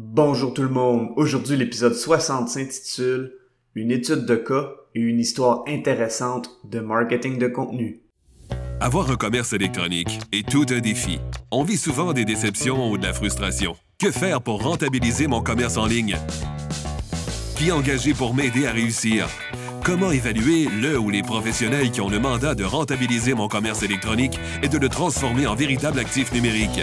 Bonjour tout le monde. Aujourd'hui, l'épisode 60 s'intitule Une étude de cas et une histoire intéressante de marketing de contenu. Avoir un commerce électronique est tout un défi. On vit souvent des déceptions ou de la frustration. Que faire pour rentabiliser mon commerce en ligne? Qui engager pour m'aider à réussir? Comment évaluer le ou les professionnels qui ont le mandat de rentabiliser mon commerce électronique et de le transformer en véritable actif numérique?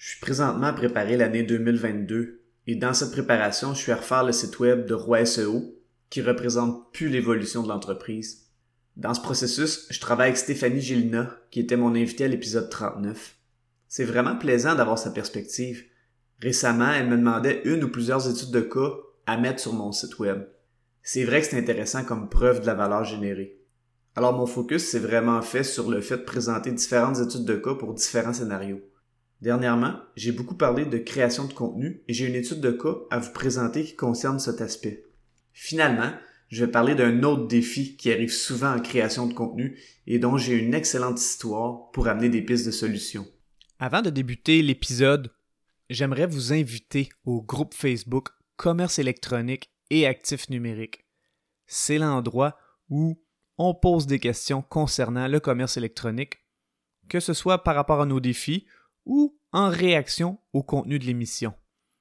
Je suis présentement à préparer l'année 2022 et dans cette préparation, je suis à refaire le site web de Roi SEO qui représente plus l'évolution de l'entreprise. Dans ce processus, je travaille avec Stéphanie Gilna qui était mon invitée à l'épisode 39. C'est vraiment plaisant d'avoir sa perspective. Récemment, elle me demandait une ou plusieurs études de cas à mettre sur mon site web. C'est vrai que c'est intéressant comme preuve de la valeur générée. Alors mon focus s'est vraiment fait sur le fait de présenter différentes études de cas pour différents scénarios. Dernièrement, j'ai beaucoup parlé de création de contenu et j'ai une étude de cas à vous présenter qui concerne cet aspect. Finalement, je vais parler d'un autre défi qui arrive souvent en création de contenu et dont j'ai une excellente histoire pour amener des pistes de solutions. Avant de débuter l'épisode, j'aimerais vous inviter au groupe Facebook Commerce électronique et actifs numériques. C'est l'endroit où on pose des questions concernant le commerce électronique, que ce soit par rapport à nos défis ou en réaction au contenu de l'émission.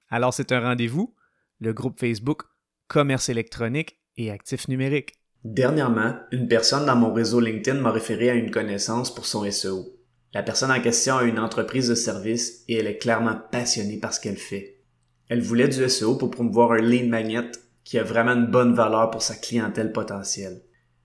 Alors c'est un rendez-vous, le groupe Facebook Commerce électronique et actifs numériques. Dernièrement, une personne dans mon réseau LinkedIn m'a référé à une connaissance pour son SEO. La personne en question a une entreprise de service et elle est clairement passionnée par ce qu'elle fait. Elle voulait du SEO pour promouvoir un lead magnet qui a vraiment une bonne valeur pour sa clientèle potentielle.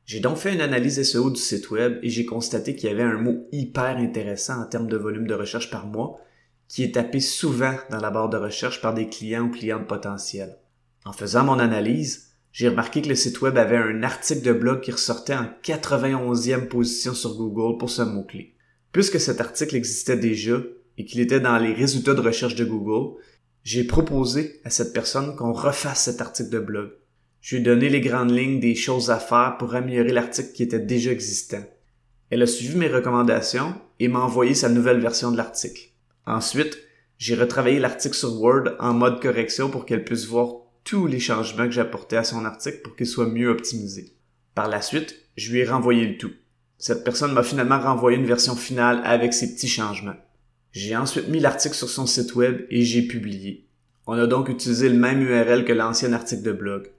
J'ai donc fait une analyse SEO du site web et j'ai constaté qu'il y avait un mot hyper intéressant en termes de volume de recherche par mois qui est tapé souvent dans la barre de recherche par des clients ou clientes potentiels. En faisant mon analyse, j'ai remarqué que le site web avait un article de blog qui ressortait en 91e position sur Google pour ce mot-clé. Puisque cet article existait déjà et qu'il était dans les résultats de recherche de Google, j'ai proposé à cette personne qu'on refasse cet article de blog. Je lui ai donné les grandes lignes des choses à faire pour améliorer l'article qui était déjà existant. Elle a suivi mes recommandations et m'a envoyé sa nouvelle version de l'article. Ensuite, j'ai retravaillé l'article sur Word en mode correction pour qu'elle puisse voir tous les changements que j'apportais à son article pour qu'il soit mieux optimisé. Par la suite, je lui ai renvoyé le tout. Cette personne m'a finalement renvoyé une version finale avec ses petits changements. J'ai ensuite mis l'article sur son site web et j'ai publié. On a donc utilisé le même URL que l'ancien article de blog.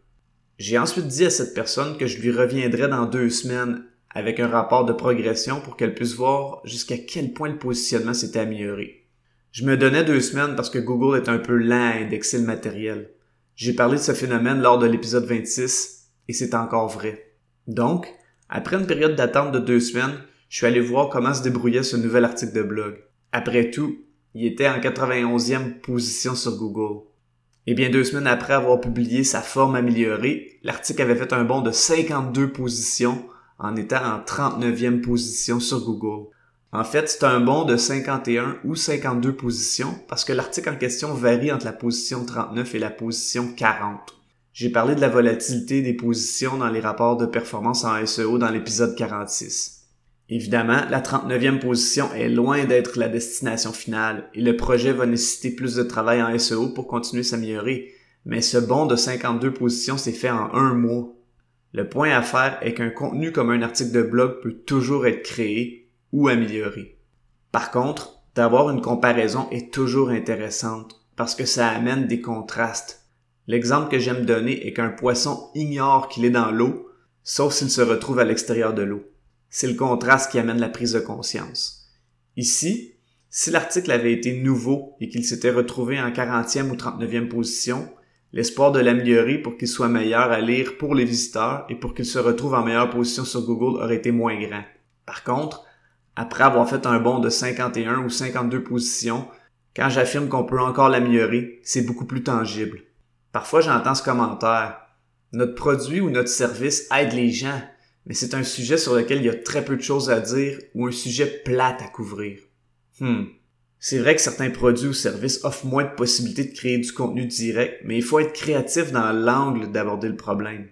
J'ai ensuite dit à cette personne que je lui reviendrais dans deux semaines avec un rapport de progression pour qu'elle puisse voir jusqu'à quel point le positionnement s'était amélioré. Je me donnais deux semaines parce que Google est un peu lent à indexer le matériel. J'ai parlé de ce phénomène lors de l'épisode 26 et c'est encore vrai. Donc, après une période d'attente de deux semaines, je suis allé voir comment se débrouillait ce nouvel article de blog. Après tout, il était en 91e position sur Google. Et bien deux semaines après avoir publié sa forme améliorée, l'article avait fait un bond de 52 positions en étant en 39e position sur Google. En fait, c'est un bond de 51 ou 52 positions parce que l'article en question varie entre la position 39 et la position 40. J'ai parlé de la volatilité des positions dans les rapports de performance en SEO dans l'épisode 46. Évidemment, la 39e position est loin d'être la destination finale et le projet va nécessiter plus de travail en SEO pour continuer à s'améliorer, mais ce bond de 52 positions s'est fait en un mois. Le point à faire est qu'un contenu comme un article de blog peut toujours être créé ou amélioré. Par contre, d'avoir une comparaison est toujours intéressante parce que ça amène des contrastes. L'exemple que j'aime donner est qu'un poisson ignore qu'il est dans l'eau, sauf s'il se retrouve à l'extérieur de l'eau. C'est le contraste qui amène la prise de conscience. Ici, si l'article avait été nouveau et qu'il s'était retrouvé en 40e ou 39e position, l'espoir de l'améliorer pour qu'il soit meilleur à lire pour les visiteurs et pour qu'il se retrouve en meilleure position sur Google aurait été moins grand. Par contre, après avoir fait un bond de 51 ou 52 positions, quand j'affirme qu'on peut encore l'améliorer, c'est beaucoup plus tangible. Parfois j'entends ce commentaire. Notre produit ou notre service aide les gens, mais c'est un sujet sur lequel il y a très peu de choses à dire ou un sujet plate à couvrir. Hmm. C'est vrai que certains produits ou services offrent moins de possibilités de créer du contenu direct, mais il faut être créatif dans l'angle d'aborder le problème.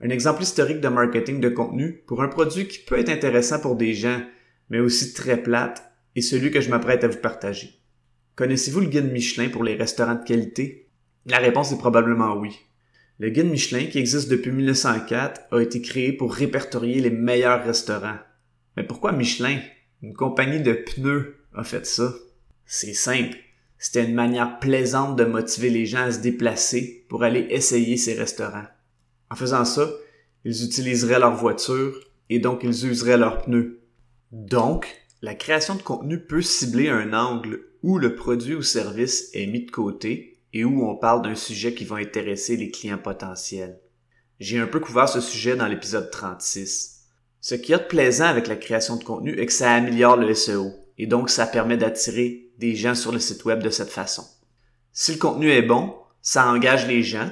Un exemple historique de marketing de contenu pour un produit qui peut être intéressant pour des gens, mais aussi très plate, est celui que je m'apprête à vous partager. Connaissez-vous le guide Michelin pour les restaurants de qualité? La réponse est probablement oui. Le guide Michelin, qui existe depuis 1904, a été créé pour répertorier les meilleurs restaurants. Mais pourquoi Michelin? Une compagnie de pneus a fait ça. C'est simple. C'était une manière plaisante de motiver les gens à se déplacer pour aller essayer ces restaurants. En faisant ça, ils utiliseraient leur voiture et donc ils useraient leurs pneus. Donc, la création de contenu peut cibler un angle où le produit ou service est mis de côté et où on parle d'un sujet qui va intéresser les clients potentiels. J'ai un peu couvert ce sujet dans l'épisode 36. Ce qui de plaisant avec la création de contenu est que ça améliore le SEO et donc ça permet d'attirer des gens sur le site web de cette façon. Si le contenu est bon, ça engage les gens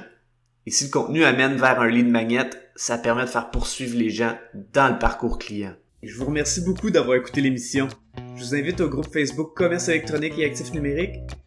et si le contenu amène vers un lead magnet, ça permet de faire poursuivre les gens dans le parcours client. Je vous remercie beaucoup d'avoir écouté l'émission. Je vous invite au groupe Facebook Commerce électronique et actifs numériques.